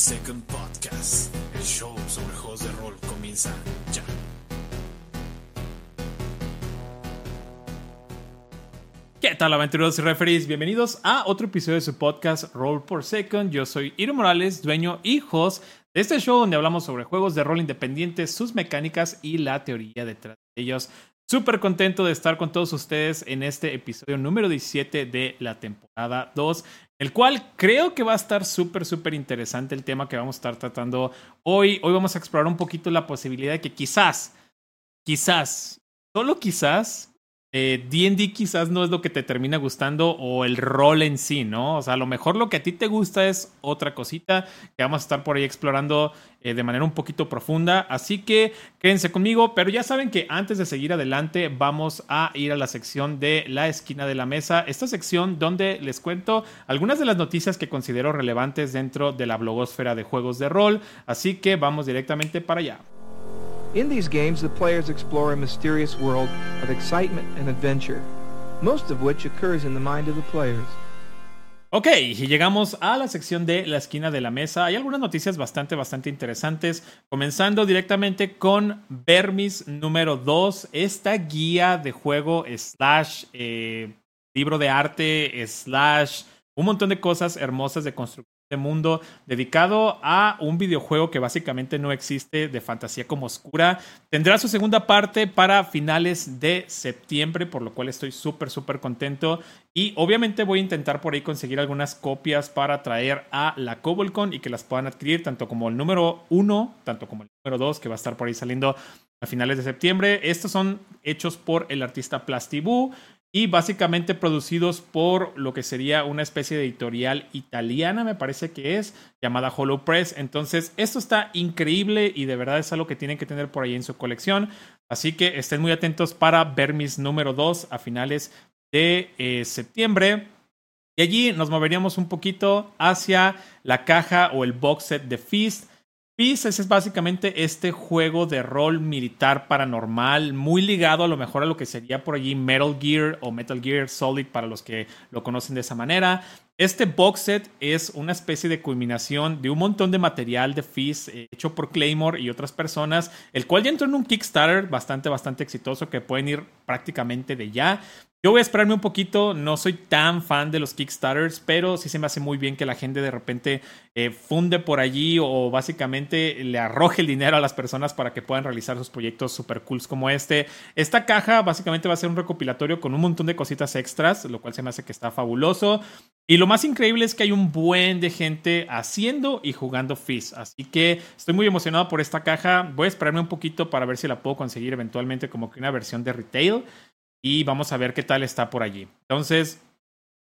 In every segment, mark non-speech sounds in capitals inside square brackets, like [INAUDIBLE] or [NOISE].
Second Podcast. El show sobre juegos de rol comienza ya. ¿Qué tal aventureros y referees? Bienvenidos a otro episodio de su podcast Roll por Second. Yo soy Iro Morales, dueño y host de este show donde hablamos sobre juegos de rol independientes, sus mecánicas y la teoría detrás de ellos. Súper contento de estar con todos ustedes en este episodio número 17 de la temporada 2, el cual creo que va a estar súper, súper interesante el tema que vamos a estar tratando hoy. Hoy vamos a explorar un poquito la posibilidad de que quizás, quizás, solo quizás, D&D eh, quizás no es lo que te termina gustando o el rol en sí, ¿no? O sea, a lo mejor lo que a ti te gusta es otra cosita que vamos a estar por ahí explorando eh, de manera un poquito profunda. Así que quédense conmigo, pero ya saben que antes de seguir adelante vamos a ir a la sección de la esquina de la mesa, esta sección donde les cuento algunas de las noticias que considero relevantes dentro de la blogosfera de juegos de rol. Así que vamos directamente para allá. In these games, the players explore a mysterious world of excitement and adventure, most of which occurs in the mind of the players. Ok, y llegamos a la sección de la esquina de la mesa. Hay algunas noticias bastante, bastante interesantes. Comenzando directamente con Vermis número 2, esta guía de juego slash eh, libro de arte slash un montón de cosas hermosas de construcción mundo dedicado a un videojuego que básicamente no existe de fantasía como oscura. Tendrá su segunda parte para finales de septiembre, por lo cual estoy súper, súper contento. Y obviamente voy a intentar por ahí conseguir algunas copias para traer a la Cobolcon y que las puedan adquirir, tanto como el número uno, tanto como el número dos, que va a estar por ahí saliendo a finales de septiembre. Estos son hechos por el artista Plastibu y básicamente producidos por lo que sería una especie de editorial italiana, me parece que es, llamada Hollow Press. Entonces, esto está increíble y de verdad es algo que tienen que tener por ahí en su colección. Así que estén muy atentos para ver mis número 2 a finales de eh, septiembre. Y allí nos moveríamos un poquito hacia la caja o el box set de Feast Peace es básicamente este juego de rol militar paranormal, muy ligado a lo mejor a lo que sería por allí Metal Gear o Metal Gear Solid para los que lo conocen de esa manera. Este box set es una especie de culminación de un montón de material de Fizz eh, hecho por Claymore y otras personas, el cual ya entró en un Kickstarter bastante, bastante exitoso que pueden ir prácticamente de ya. Yo voy a esperarme un poquito, no soy tan fan de los Kickstarters, pero sí se me hace muy bien que la gente de repente eh, funde por allí o básicamente le arroje el dinero a las personas para que puedan realizar sus proyectos super cools como este. Esta caja básicamente va a ser un recopilatorio con un montón de cositas extras, lo cual se me hace que está fabuloso. Y lo más increíble es que hay un buen de gente haciendo y jugando Fizz. Así que estoy muy emocionado por esta caja. Voy a esperarme un poquito para ver si la puedo conseguir eventualmente como que una versión de retail y vamos a ver qué tal está por allí. Entonces,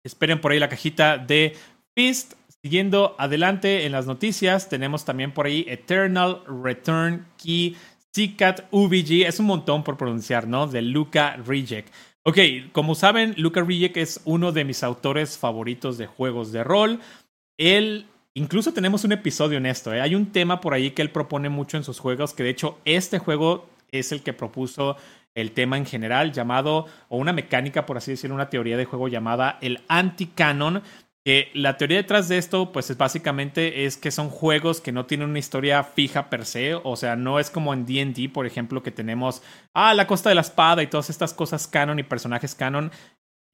esperen por ahí la cajita de Fist. Siguiendo adelante en las noticias, tenemos también por ahí Eternal Return Key CCAT UVG. Es un montón por pronunciar, ¿no? De Luca Reject. Ok, como saben, Luca Reject es uno de mis autores favoritos de juegos de rol. Él Incluso tenemos un episodio en esto. ¿eh? Hay un tema por ahí que él propone mucho en sus juegos, que de hecho este juego es el que propuso el tema en general llamado, o una mecánica, por así decirlo, una teoría de juego llamada el anti-canon. Que la teoría detrás de esto, pues es básicamente es que son juegos que no tienen una historia fija per se. O sea, no es como en DD, por ejemplo, que tenemos ah, la costa de la espada y todas estas cosas canon y personajes canon.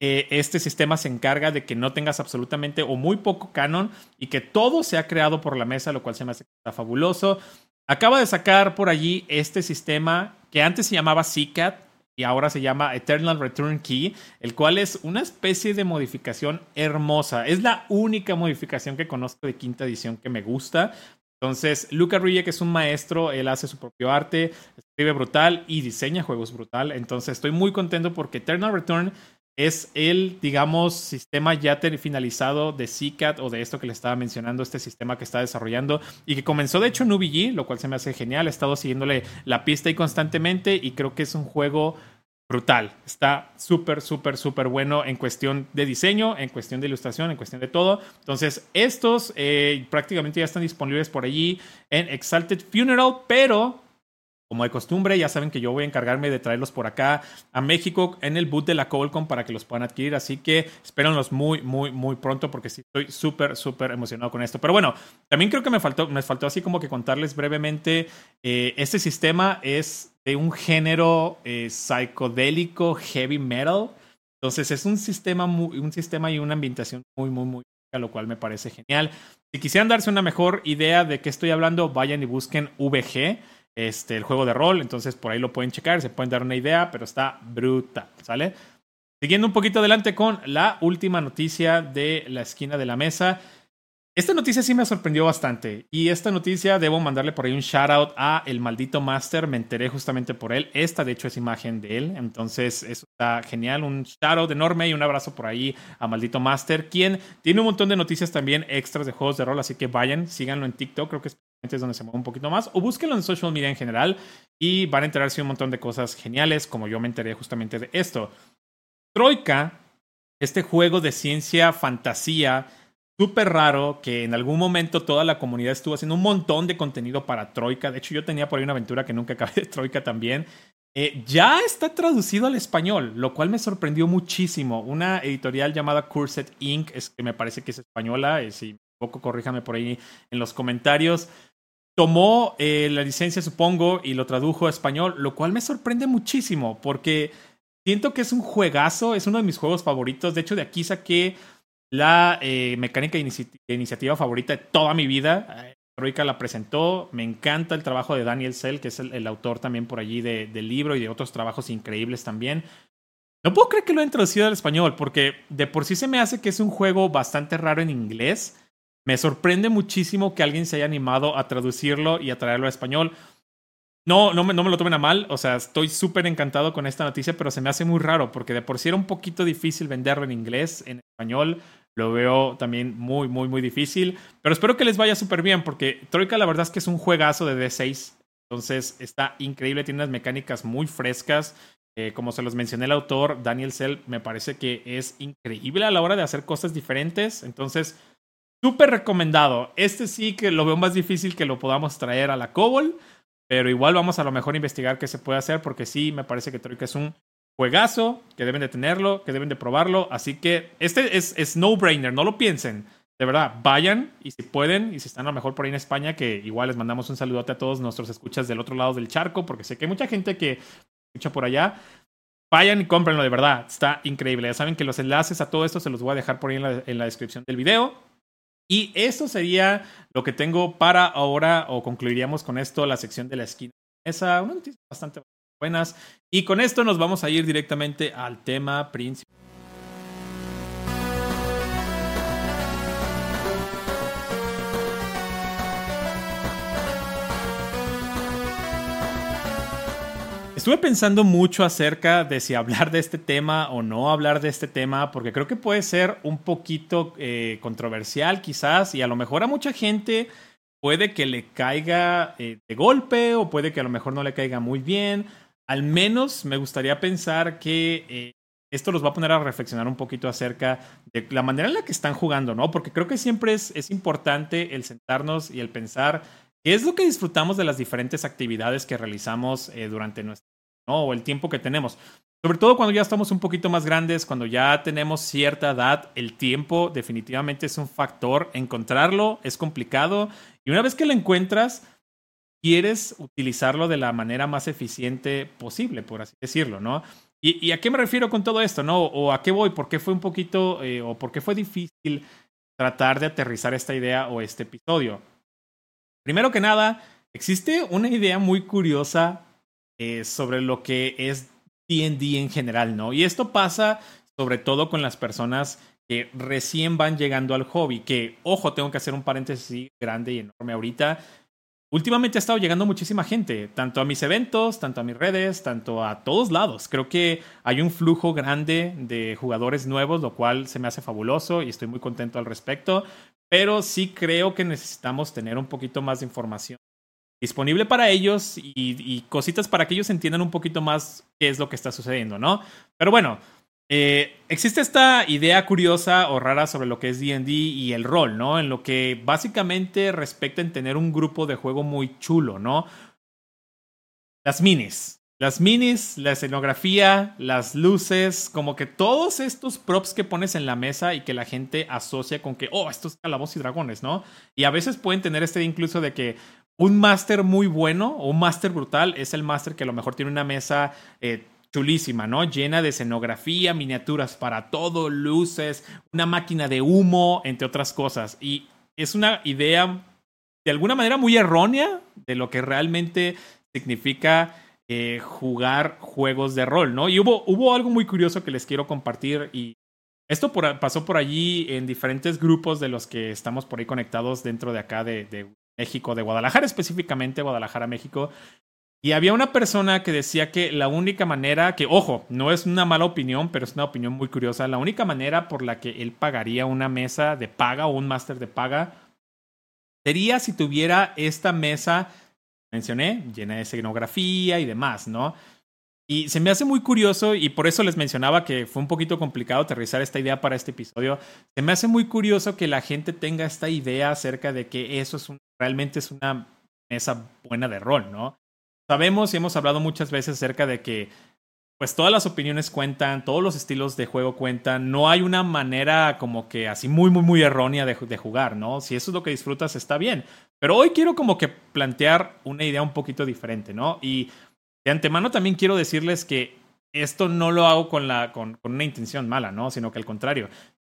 Eh, este sistema se encarga de que no tengas absolutamente o muy poco canon y que todo sea creado por la mesa, lo cual se me hace fabuloso. Acaba de sacar por allí este sistema que antes se llamaba CCAT y ahora se llama Eternal Return Key, el cual es una especie de modificación hermosa. Es la única modificación que conozco de quinta edición que me gusta. Entonces, Luca que es un maestro, él hace su propio arte, escribe brutal y diseña juegos brutal. Entonces, estoy muy contento porque Eternal Return es el, digamos, sistema ya finalizado de CCAT o de esto que le estaba mencionando, este sistema que está desarrollando y que comenzó de hecho en UBG, lo cual se me hace genial. He estado siguiéndole la pista y constantemente y creo que es un juego brutal. Está súper, súper, súper bueno en cuestión de diseño, en cuestión de ilustración, en cuestión de todo. Entonces, estos eh, prácticamente ya están disponibles por allí en Exalted Funeral, pero como de costumbre, ya saben que yo voy a encargarme de traerlos por acá a México en el boot de la Colcom para que los puedan adquirir. Así que espérenlos muy, muy, muy pronto porque sí estoy súper, súper emocionado con esto. Pero bueno, también creo que me faltó, me faltó así como que contarles brevemente. Eh, este sistema es de un género eh, psicodélico heavy metal. Entonces es un sistema, muy, un sistema y una ambientación muy, muy, muy lo cual me parece genial. Si quisieran darse una mejor idea de qué estoy hablando, vayan y busquen VG este, el juego de rol. Entonces por ahí lo pueden checar, se pueden dar una idea, pero está brutal, ¿sale? Siguiendo un poquito adelante con la última noticia de la esquina de la mesa. Esta noticia sí me sorprendió bastante. Y esta noticia debo mandarle por ahí un shout out a el maldito Master. Me enteré justamente por él. Esta, de hecho, es imagen de él. Entonces, eso está genial. Un shout out enorme y un abrazo por ahí a maldito Master, quien tiene un montón de noticias también extras de juegos de rol. Así que vayan, síganlo en TikTok. Creo que es es donde se mueve un poquito más, o búsquenlo en social media en general y van a enterarse un montón de cosas geniales, como yo me enteré justamente de esto. Troika, este juego de ciencia fantasía súper raro que en algún momento toda la comunidad estuvo haciendo un montón de contenido para Troika. De hecho, yo tenía por ahí una aventura que nunca [LAUGHS] acabé de Troika también. Eh, ya está traducido al español, lo cual me sorprendió muchísimo. Una editorial llamada Cursed Inc., es, que me parece que es española, y si poco corríjame por ahí en los comentarios tomó eh, la licencia, supongo, y lo tradujo a español, lo cual me sorprende muchísimo porque siento que es un juegazo, es uno de mis juegos favoritos. De hecho, de aquí saqué la eh, mecánica de, iniciativa favorita de toda mi vida. Eh, Troika la presentó, me encanta el trabajo de Daniel Sell, que es el, autor también por allí del libro y de otros trabajos increíbles también. No puedo creer que lo he introducido al español, porque de por sí se me hace que es un juego bastante raro en inglés me sorprende muchísimo que alguien se haya animado a traducirlo y a traerlo a español. No, no me, no me lo tomen a mal, o sea, estoy súper encantado con esta noticia, pero se me hace muy raro porque de por sí era un poquito difícil venderlo en inglés, en español, lo veo también muy, muy, muy difícil, pero espero que les vaya súper bien porque Troika la verdad es que es un juegazo de D6, entonces está increíble, tiene unas mecánicas muy frescas, eh, como se los mencioné el autor, Daniel Sell, me parece que es increíble a la hora de hacer cosas diferentes, entonces Súper recomendado. Este sí que lo veo más difícil que lo podamos traer a la Cobol, pero igual vamos a lo mejor investigar qué se puede hacer, porque sí, me parece que Troika es un juegazo, que deben de tenerlo, que deben de probarlo. Así que este es, es no-brainer, no lo piensen. De verdad, vayan y si pueden, y si están a lo mejor por ahí en España, que igual les mandamos un saludote a todos nuestros escuchas del otro lado del charco, porque sé que hay mucha gente que escucha por allá. Vayan y cómprenlo, de verdad, está increíble. Ya saben que los enlaces a todo esto se los voy a dejar por ahí en la, descripción del video. Y eso sería lo que tengo para ahora, o concluiríamos con esto la sección de la esquina. Esa, una noticia bastante buenas. Y con esto nos vamos a ir directamente al tema principal. Estuve pensando mucho acerca de si hablar de este tema o no hablar de este tema, porque creo que puede ser un poquito eh, controversial quizás y a lo mejor a mucha gente puede que le caiga eh, de golpe o puede que a lo mejor no le caiga muy bien. Al menos me gustaría pensar que eh, esto los va a poner a reflexionar un poquito acerca de la manera en la que están jugando, ¿no? Porque creo que siempre es, importante el sentarnos y el pensar qué es lo que disfrutamos de las diferentes actividades que realizamos durante nuestra o el tiempo que tenemos. Sobre todo cuando ya estamos un poquito más grandes, cuando ya tenemos cierta edad, el tiempo definitivamente es un factor. Encontrarlo es complicado y una vez que lo encuentras, quieres utilizarlo de la manera más eficiente posible, por así decirlo, ¿no? ¿Y, a qué me refiero con todo esto, no? ¿O a qué voy? ¿Por qué fue un poquito, eh, o por qué fue difícil tratar de aterrizar esta idea o este episodio? Primero que nada, existe una idea muy curiosa eh, sobre lo que es DD en general, ¿no? Y esto pasa sobre todo con las personas que recién van llegando al hobby, que, ojo, tengo que hacer un paréntesis grande y enorme ahorita. Últimamente ha estado llegando muchísima gente, tanto a mis eventos, tanto a mis redes, tanto a todos lados. Creo que hay un flujo grande de jugadores nuevos, lo cual se me hace fabuloso y estoy muy contento al respecto. Pero sí creo que necesitamos tener un poquito más de información disponible para ellos y, cositas para que ellos entiendan un poquito más qué es lo que está sucediendo, ¿no? Pero bueno, eh, existe esta idea curiosa o rara sobre lo que es DD y el rol, ¿no? En lo que básicamente respecta en tener un grupo de juego muy chulo, ¿no? las minis. Las minis, la escenografía, las luces, como que todos estos props que pones en la mesa y que la gente asocia con que, oh, estos calabozos y dragones, ¿no? Y a veces pueden tener este incluso de que un máster muy bueno o un máster brutal es el máster que a lo mejor tiene una mesa eh, chulísima, ¿no? Llena de escenografía, miniaturas para todo, luces, una máquina de humo, entre otras cosas. Y es una idea de alguna manera muy errónea de lo que realmente significa eh, jugar juegos de rol, ¿no? Y hubo, hubo algo muy curioso que les quiero compartir y esto pasó por allí en diferentes grupos de los que estamos por ahí conectados dentro de acá de, de México, de Guadalajara específicamente, Guadalajara, México. Y había una persona que decía que la única manera, que ojo, no es una mala opinión, pero es una opinión muy curiosa, la única manera por la que él pagaría una mesa de paga o un máster de paga sería si tuviera esta mesa mencioné, llena de escenografía y demás, ¿no? Y se me hace muy curioso, y por eso les mencionaba que fue un poquito complicado aterrizar esta idea para este episodio. Se me hace muy curioso que la gente tenga esta idea acerca de que eso es realmente es una mesa buena de rol, ¿no? Sabemos y hemos hablado muchas veces acerca de que pues todas las opiniones cuentan, todos los estilos de juego cuentan, no hay una manera como que así muy, muy, muy errónea de, jugar, ¿no? Si eso es lo que disfrutas, está bien. Pero hoy quiero como que plantear una idea un poquito diferente, ¿no? Y de antemano también quiero decirles que esto no lo hago con, la, con una intención mala, ¿no? Sino que al contrario,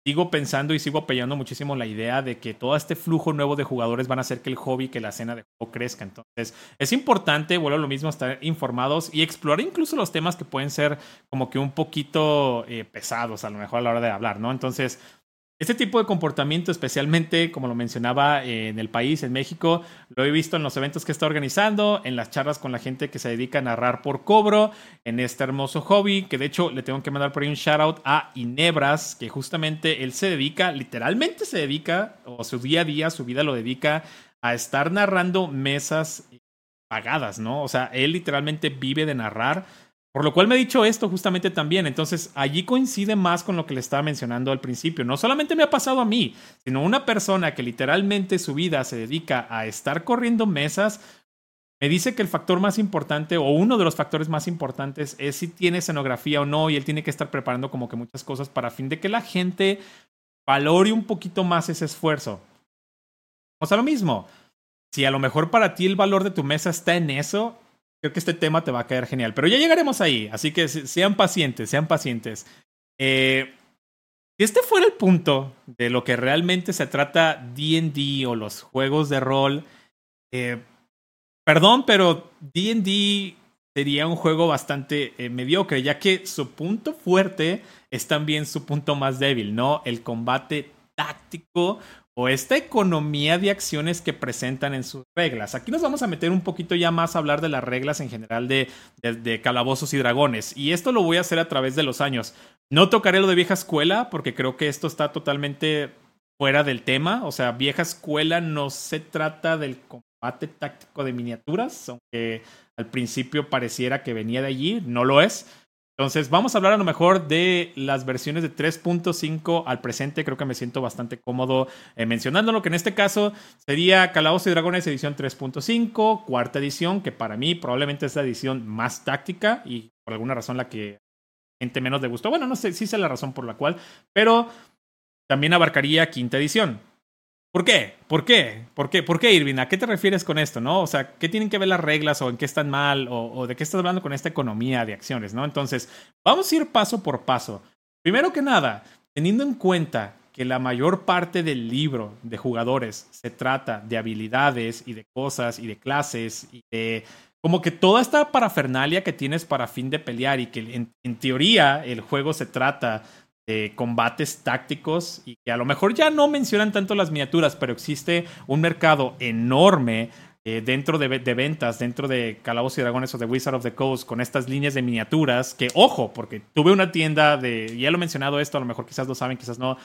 sigo pensando y sigo apoyando muchísimo la idea de que todo este flujo nuevo de jugadores van a hacer que el hobby, que la escena de juego crezca. Entonces, es importante, vuelvo a lo mismo, estar informados y explorar incluso los temas que pueden ser como que un poquito eh, pesados a lo mejor a la hora de hablar, ¿no? Entonces, este tipo de comportamiento, especialmente como lo mencionaba en el país, en México, lo he visto en los eventos que está organizando, en las charlas con la gente que se dedica a narrar por cobro, en este hermoso hobby, que de hecho le tengo que mandar por ahí un shout out a Inebras, que justamente él se dedica, literalmente se dedica, o su día a día, su vida lo dedica a estar narrando mesas pagadas, ¿no? O sea, él literalmente vive de narrar por lo cual me he dicho esto justamente también. Entonces, allí coincide más con lo que le estaba mencionando al principio. No solamente me ha pasado a mí, sino una persona que literalmente su vida se dedica a estar corriendo mesas, me dice que el factor más importante o uno de los factores más importantes es si tiene escenografía o no y él tiene que estar preparando como que muchas cosas para fin de que la gente valore un poquito más ese esfuerzo. O sea, lo mismo. Si a lo mejor para ti el valor de tu mesa está en eso, creo que este tema te va a caer genial. Pero ya llegaremos ahí, así que sean pacientes, sean pacientes. Eh, si este fuera el punto de lo que realmente se trata DD o los juegos de rol, eh, perdón, pero DD sería un juego bastante eh, mediocre, ya que su punto fuerte es también su punto más débil, ¿no? El combate táctico o esta economía de acciones que presentan en sus reglas. Aquí nos vamos a meter un poquito ya más a hablar de las reglas en general de, de, calabozos y dragones. Y esto lo voy a hacer a través de los años. No tocaré lo de vieja escuela porque creo que esto está totalmente fuera del tema. O sea, vieja escuela no se trata del combate táctico de miniaturas, aunque al principio pareciera que venía de allí, no lo es. Entonces, vamos a hablar a lo mejor de las versiones de 3.5 al presente. Creo que me siento bastante cómodo eh, mencionándolo, que en este caso sería Calabozos y Dragones edición 3.5, cuarta edición, que para mí probablemente es la edición más táctica y por alguna razón la que gente menos le gustó. Bueno, no sé si sé la razón por la cual, pero también abarcaría quinta edición. ¿Por qué? ¿Por qué? ¿Por qué? ¿Por qué, Irving? ¿A qué te refieres con esto? ¿No? O sea, ¿qué tienen que ver las reglas o en qué están mal o, de qué estás hablando con esta economía de acciones? ¿No? Entonces, vamos a ir paso por paso. Primero que nada, teniendo en cuenta que la mayor parte del libro de jugadores se trata de habilidades y de cosas y de clases y de como que toda esta parafernalia que tienes para fin de pelear y que en teoría el juego se trata combates tácticos y a lo mejor ya no mencionan tanto las miniaturas, pero existe un mercado enorme eh, dentro de, ventas, dentro de Calabozos y Dragones o de Wizard of the Coast, con estas líneas de miniaturas, que ojo, porque tuve una tienda de, ya lo he mencionado esto, a lo mejor quizás lo saben, quizás no,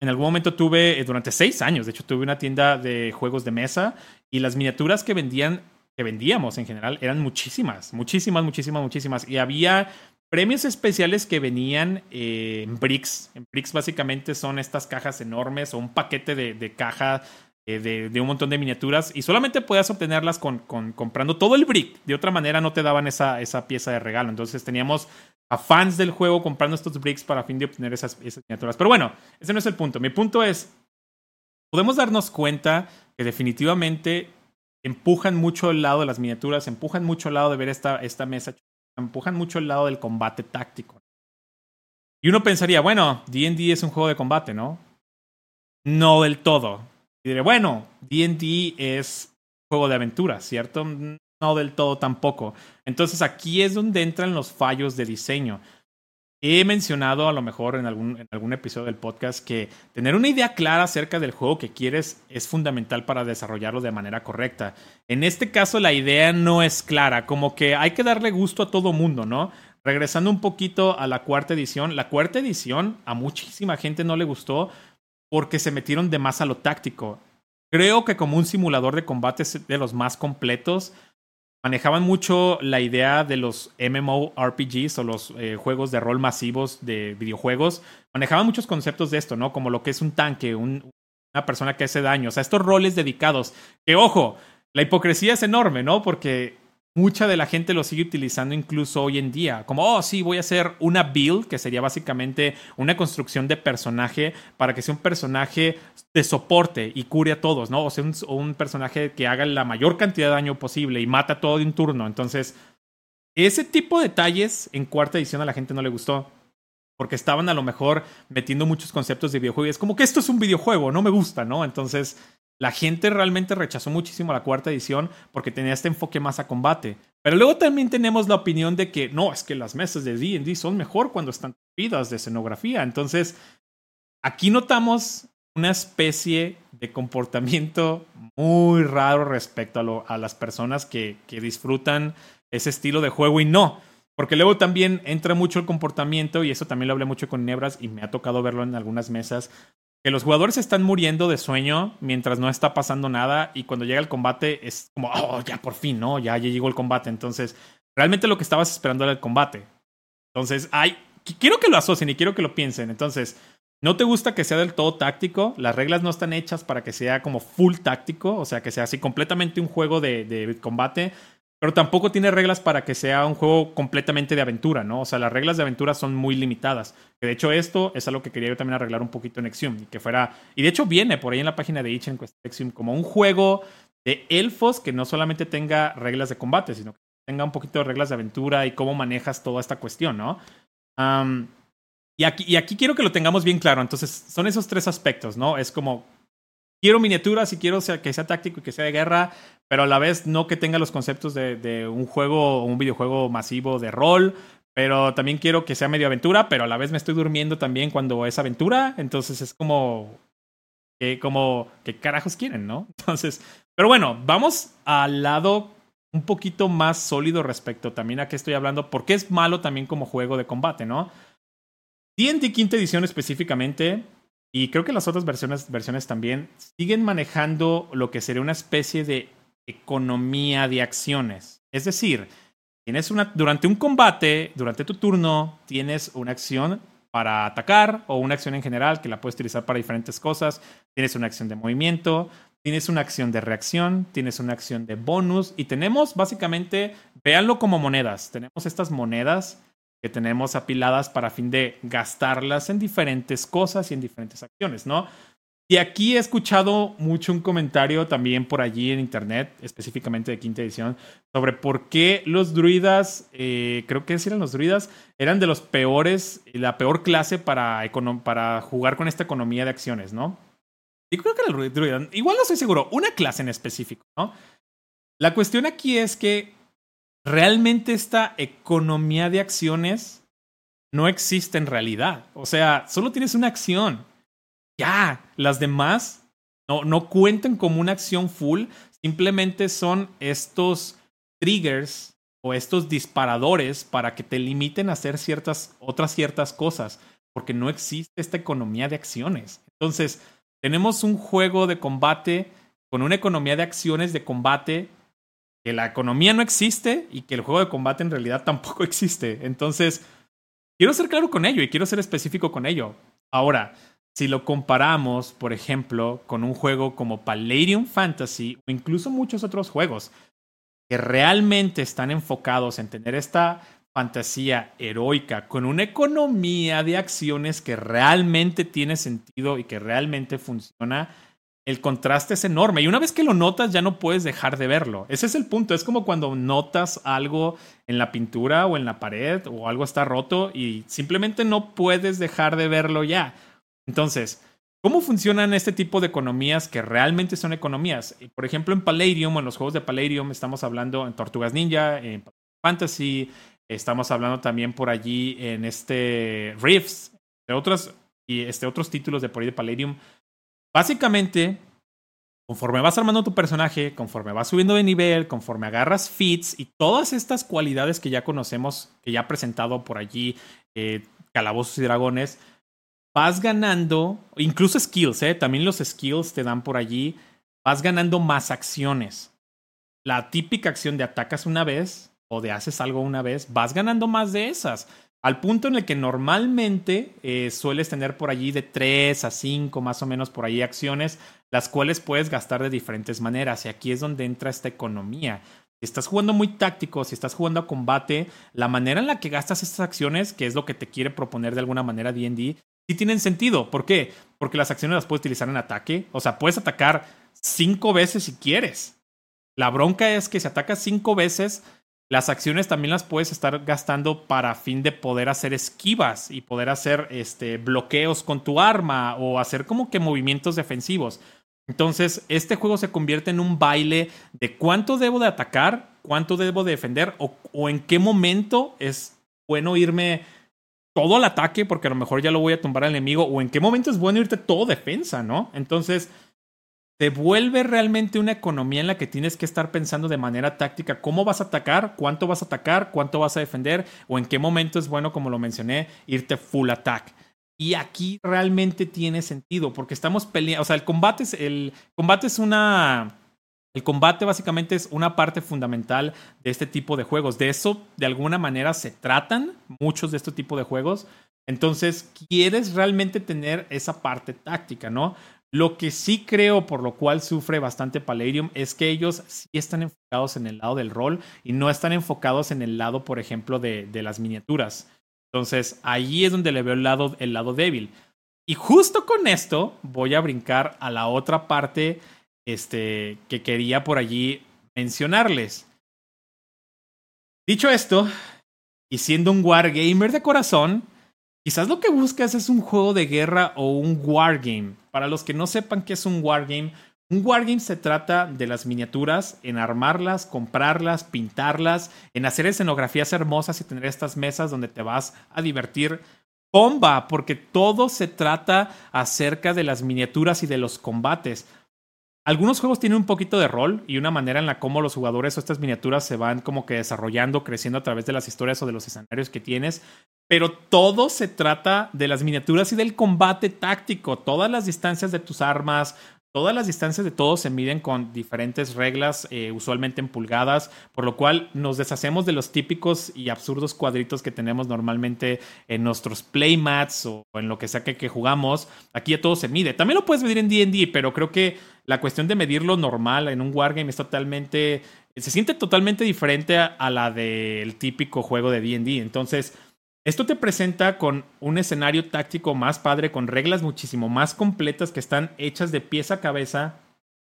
en algún momento tuve, eh, durante seis años, de hecho, tuve una tienda de juegos de mesa y las miniaturas que vendían, que vendíamos en general, eran muchísimas, muchísimas, muchísimas, muchísimas. Y había premios especiales que venían eh, en bricks. En bricks básicamente son estas cajas enormes o un paquete de, caja eh, de, un montón de miniaturas y solamente podías obtenerlas con, comprando todo el brick. De otra manera no te daban esa, esa pieza de regalo. Entonces teníamos a fans del juego comprando estos bricks para fin de obtener esas, miniaturas. Pero bueno, ese no es el punto. Mi punto es, podemos darnos cuenta que definitivamente empujan mucho el lado de las miniaturas, empujan mucho el lado de ver esta, esta mesa, empujan mucho el lado del combate táctico. Y uno pensaría, bueno, DD es un juego de combate, ¿no? No del todo. Y diré, bueno, DD es juego de aventura, ¿cierto? No del todo tampoco. Entonces aquí es donde entran los fallos de diseño. He mencionado a lo mejor en algún, episodio del podcast que tener una idea clara acerca del juego que quieres es fundamental para desarrollarlo de manera correcta. En este caso la idea no es clara, como que hay que darle gusto a todo mundo, ¿no? Regresando un poquito a la cuarta edición, la cuarta edición a muchísima gente no le gustó porque se metieron de más a lo táctico. Creo que como un simulador de combate de los más completos, manejaban mucho la idea de los MMORPGs o los eh, juegos de rol masivos de videojuegos. Manejaban muchos conceptos de esto, ¿no? Como lo que es un tanque, una persona que hace daño. O sea, estos roles dedicados. Que ojo, la hipocresía es enorme, ¿no? Porque mucha de la gente lo sigue utilizando incluso hoy en día. Como, oh, sí, voy a hacer una build, que sería básicamente una construcción de personaje para que sea un personaje de soporte y cure a todos, ¿no? O sea, un, personaje que haga la mayor cantidad de daño posible y mata todo de un turno. Entonces, ese tipo de detalles en cuarta edición a la gente no le gustó. Porque estaban a lo mejor metiendo muchos conceptos de videojuego y es como que esto es un videojuego, no me gusta, ¿no? Entonces, la gente realmente rechazó muchísimo la cuarta edición porque tenía este enfoque más a combate. Pero luego también tenemos la opinión de que no, es que las mesas de D&D son mejor cuando están vidas de escenografía. Entonces, aquí notamos una especie de comportamiento muy raro respecto a, las personas que, disfrutan ese estilo de juego y no. Porque luego también entra mucho el comportamiento, y eso también lo hablé mucho con Nebras, y me ha tocado verlo en algunas mesas, que los jugadores están muriendo de sueño mientras no está pasando nada y cuando llega el combate es como, oh, ya por fin, ¿no? Ya, ya llegó el combate. Entonces, realmente lo que estabas esperando era el combate. Entonces, ay, quiero que lo asocien y quiero que lo piensen. Entonces, no te gusta que sea del todo táctico, las reglas no están hechas para que sea como full táctico, o sea, que sea así completamente un juego de, de combate pero tampoco tiene reglas para que sea un juego completamente de aventura, ¿no? O sea, las reglas de aventura son muy limitadas. De hecho esto es algo que quería yo también arreglar un poquito en Exium. Y que fuera... Y de hecho viene por ahí en la página de Itch en Exium como un juego de elfos que no solamente tenga reglas de combate, sino que tenga un poquito de reglas de aventura y cómo manejas toda esta cuestión, ¿no? y, aquí, y aquí quiero que lo tengamos bien claro. Entonces, son esos tres aspectos, ¿no? Es como quiero miniaturas y quiero que sea táctico y que sea de guerra, pero a la vez no que tenga los conceptos de, un juego un videojuego masivo de rol, pero también quiero que sea medio aventura, pero a la vez me estoy durmiendo también cuando es aventura, entonces es como, como, ¿qué carajos quieren, no? [LAUGHS] Entonces, pero bueno, vamos al lado un poquito más sólido respecto también a qué estoy hablando, porque es malo también como juego de combate, ¿no? D&D quinta edición específicamente y creo que las otras versiones, versiones también siguen manejando lo que sería una especie de economía de acciones. Es decir, tienes una, durante un combate, durante tu turno, tienes una acción para atacar o una acción en general que la puedes utilizar para diferentes cosas. Tienes una acción de movimiento, tienes una acción de reacción, tienes una acción de bonus y tenemos básicamente, véanlo como monedas. Tenemos estas monedas que tenemos apiladas para fin de gastarlas en diferentes cosas y en diferentes acciones, ¿no? Y aquí he escuchado mucho un comentario también por allí en internet, específicamente de quinta edición, sobre por qué los druidas, eh, creo que eran los druidas, eran de los peores, la peor clase para, para jugar con esta economía de acciones, ¿no? Y creo que el druida, igual no estoy seguro, una clase en específico, ¿no? La cuestión aquí es que realmente esta economía de acciones no existe en realidad. O sea, solo tienes una acción. Ya, las demás no, no cuentan como una acción full, simplemente son estos triggers o estos disparadores para que te limiten a hacer ciertas otras ciertas cosas, porque no existe esta economía de acciones. Entonces, tenemos un juego de combate con una economía de acciones de combate que la economía no existe y que el juego de combate en realidad tampoco [LAUGHS] existe. Entonces, quiero ser claro con ello y quiero ser específico con ello. Ahora, si lo comparamos, por ejemplo, con un juego como Palladium Fantasy o incluso muchos otros juegos que realmente están enfocados en tener esta fantasía heroica con una economía de acciones que realmente tiene sentido y que realmente funciona, el contraste es enorme. Y una vez que lo notas, ya no puedes dejar de verlo. Ese es el punto. Es como cuando notas algo en la pintura o en la pared o algo está roto y simplemente no puedes dejar de verlo ya. Entonces, ¿cómo funcionan este tipo de economías que realmente son economías? Por ejemplo, en Palladium, en los juegos de Palladium, estamos hablando en Tortugas Ninja, en Fantasy, estamos hablando también por allí en este Rifts, de otros, y este, otros títulos de por ahí de Palladium. Básicamente, conforme vas armando tu personaje, conforme vas subiendo de nivel, conforme agarras feats y todas estas cualidades que ya conocemos, que ya ha presentado por allí eh, Calabozos y Dragones, vas ganando, incluso skills, ¿eh? también los skills te dan por allí, vas ganando más acciones. La típica acción de atacas una vez o de haces algo una vez, vas ganando más de esas. Al punto en el que normalmente eh, sueles tener por allí de 3 a 5 más o menos por ahí acciones, las cuales puedes gastar de diferentes maneras. Y aquí es donde entra esta economía. Si estás jugando muy táctico, si estás jugando a combate, la manera en la que gastas estas acciones, que es lo que te quiere proponer de alguna manera DD, sí tienen sentido. ¿Por qué? Porque las acciones las puedes utilizar en ataque. O sea, puedes atacar cinco veces si quieres. La bronca es que si atacas cinco veces, las acciones también las puedes estar gastando para fin de poder hacer esquivas y poder hacer este, bloqueos con tu arma o hacer como que movimientos defensivos. Entonces, este juego se convierte en un baile de cuánto debo de atacar, cuánto debo de defender o, o en qué momento es bueno irme todo al ataque porque a lo mejor ya lo voy a tumbar al enemigo o en qué momento es bueno irte todo defensa, ¿no? Entonces, te vuelve realmente una economía en la que tienes que estar pensando de manera táctica cómo vas a atacar, cuánto vas a atacar, cuánto vas a defender o en qué momento es bueno, como lo mencioné, irte full attack. Y aquí realmente tiene sentido porque estamos peleando, o sea, el combate es, el combate es una el combate básicamente es una parte fundamental de este tipo de juegos. De eso, de alguna manera, se tratan muchos de este tipo de juegos. Entonces, quieres realmente tener esa parte táctica, ¿no? Lo que sí creo, por lo cual sufre bastante Palladium, es que ellos sí están enfocados en el lado del rol y no están enfocados en el lado, por ejemplo, de, de las miniaturas. Entonces, ahí es donde le veo el lado, el lado débil. Y justo con esto voy a brincar a la otra parte este, que quería por allí mencionarles. Dicho esto, y siendo un wargamer de corazón, quizás lo que buscas es un juego de guerra o un wargame. Para los que no sepan qué es un wargame, un wargame se trata de las miniaturas, en armarlas, comprarlas, pintarlas, en hacer escenografías hermosas y tener estas mesas donde te vas a divertir. Bomba, porque todo se trata acerca de las miniaturas y de los combates. Algunos juegos tienen un poquito de rol y una manera en la cómo los jugadores o estas miniaturas se van como que desarrollando, creciendo a través de las historias o de los escenarios que tienes. Pero todo se trata de las miniaturas y del combate táctico. Todas las distancias de tus armas, Todas las distancias de todos se miden con diferentes reglas, eh, usualmente en pulgadas, por lo cual nos deshacemos de los típicos y absurdos cuadritos que tenemos normalmente en nuestros playmats o en lo que sea que, jugamos. Aquí ya todo se mide. También lo puedes medir en DD, pero creo que la cuestión de medirlo normal en un wargame es totalmente. se siente totalmente diferente a, a la del típico juego de DD. Entonces esto te presenta con un escenario táctico más padre, con reglas muchísimo más completas que están hechas de pieza a cabeza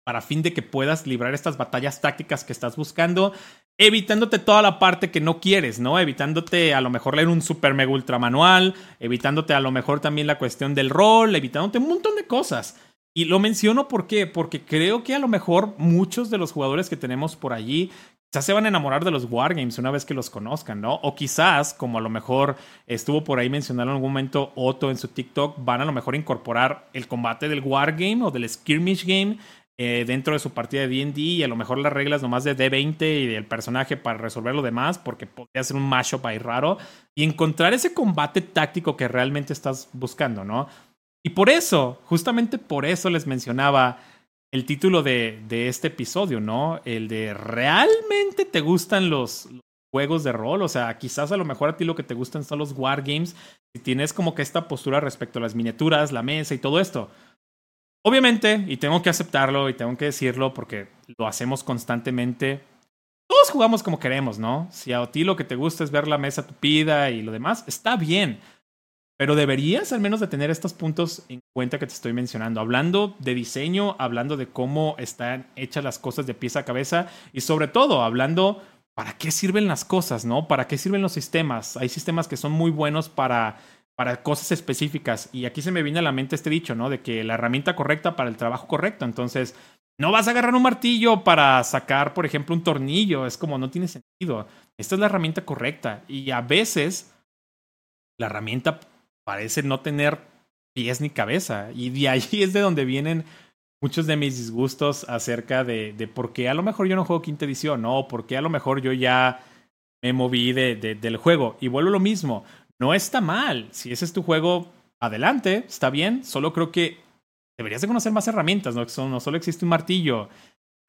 para fin de que puedas librar estas batallas tácticas que estás buscando, evitándote toda la parte que no quieres, ¿no? Evitándote a lo mejor leer un super mega ultra manual, evitándote a lo mejor también la cuestión del rol, evitándote un montón de cosas. Y lo menciono ¿por qué? porque creo que a lo mejor muchos de los jugadores que tenemos por allí quizás se van a enamorar de los wargames una vez que los conozcan, ¿no? O quizás, como a lo mejor estuvo por ahí mencionando en algún momento Otto en su TikTok, van a lo mejor incorporar el combate del wargame o del skirmish game eh, dentro de su partida de D&D y a lo mejor las reglas nomás de D20 y del personaje para resolver lo demás porque podría ser un mashup ahí raro y encontrar ese combate táctico que realmente estás buscando, ¿no? Y por eso, justamente por eso les mencionaba el título de, de, este episodio, ¿no? El de ¿realmente te gustan los, juegos de rol. O sea, quizás a lo mejor a ti lo que te gustan son los wargames. Si tienes como que esta postura respecto a las miniaturas, la mesa y todo esto. Obviamente, y tengo que aceptarlo y tengo que decirlo porque lo hacemos constantemente. Todos jugamos como queremos, ¿no? Si a ti lo que te gusta es ver la mesa tupida y lo demás, está bien. Pero deberías al menos de tener estos puntos en cuenta que te estoy mencionando. Hablando de diseño, hablando de cómo están hechas las cosas de pieza a cabeza y sobre todo hablando para qué sirven las cosas, ¿no? ¿Para qué sirven los sistemas? Hay sistemas que son muy buenos para, para cosas específicas. Y aquí se me viene a la mente este dicho, ¿no? De que la herramienta correcta para el trabajo correcto. Entonces, no vas a agarrar un martillo para sacar, por ejemplo, un tornillo. Es como no tiene sentido. Esta es la herramienta correcta. Y a veces la herramienta parece no tener pies ni cabeza. Y de ahí [LAUGHS] es de donde vienen muchos de mis disgustos acerca de, de por qué a lo mejor yo no juego quinta edición, ¿no? Por qué a lo mejor yo ya me moví de, del juego. Y vuelvo lo mismo, no está mal. Si ese es tu juego, adelante, está bien. Solo creo que deberías de conocer más herramientas, ¿no? No solo existe un martillo.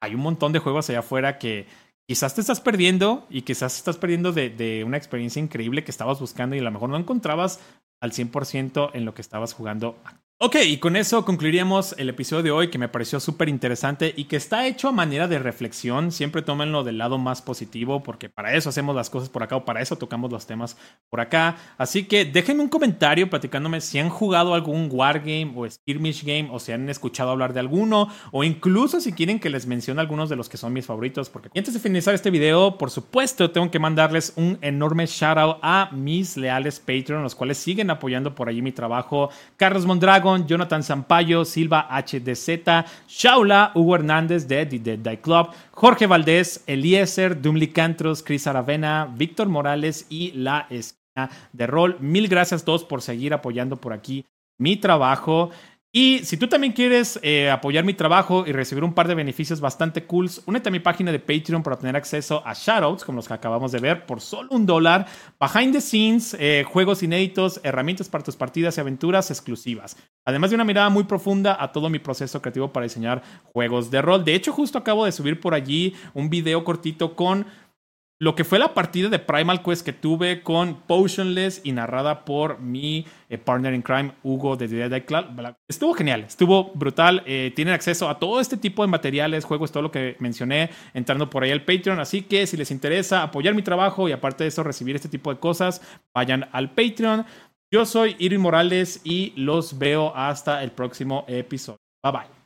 Hay un montón de juegos allá afuera que quizás te estás perdiendo y quizás estás perdiendo de, de una experiencia increíble que estabas buscando y a lo mejor no encontrabas al 100% en lo que estabas jugando Ok, y con eso concluiríamos el episodio de hoy que me pareció súper interesante y que está hecho a manera de reflexión. Siempre tómenlo del lado más positivo porque para eso hacemos las cosas por acá o para eso tocamos los temas por acá. Así que déjenme un comentario platicándome si han jugado algún Wargame o Skirmish Game o si han escuchado hablar de alguno o incluso si quieren que les mencione algunos de los que son mis favoritos. Porque antes de finalizar este video, por supuesto, tengo que mandarles un enorme shout out a mis leales Patreon, los cuales siguen apoyando por allí mi trabajo. Carlos Mondrago. Jonathan Sampaio, Silva HDZ, Shaula, Hugo Hernández de The Dead Die Club, Jorge Valdés, Eliezer, Dumli Cantros, Cris Aravena, Víctor Morales y La Esquina de Rol. Mil gracias a todos por seguir apoyando por aquí mi trabajo. Y si tú también quieres eh, apoyar mi trabajo y recibir un par de beneficios bastante cool, únete a mi página de Patreon para tener acceso a shoutouts, como los que acabamos de ver, por solo un dólar, behind the scenes, eh, juegos inéditos, herramientas para tus partidas y aventuras exclusivas. Además de una mirada muy profunda a todo mi proceso creativo para diseñar juegos de rol. De hecho, justo acabo de subir por allí un video cortito con lo que fue la partida de Primal Quest que tuve con Potionless y narrada por mi eh, partner in crime, Hugo de Dead Club. Estuvo genial, estuvo brutal. Eh, tienen acceso a todo este tipo de materiales, juegos, todo lo que mencioné, entrando por ahí al Patreon. Así que si les interesa apoyar mi trabajo y aparte de eso recibir este tipo de cosas, vayan al Patreon. Yo soy Irving Morales y los veo hasta el próximo episodio. Bye bye.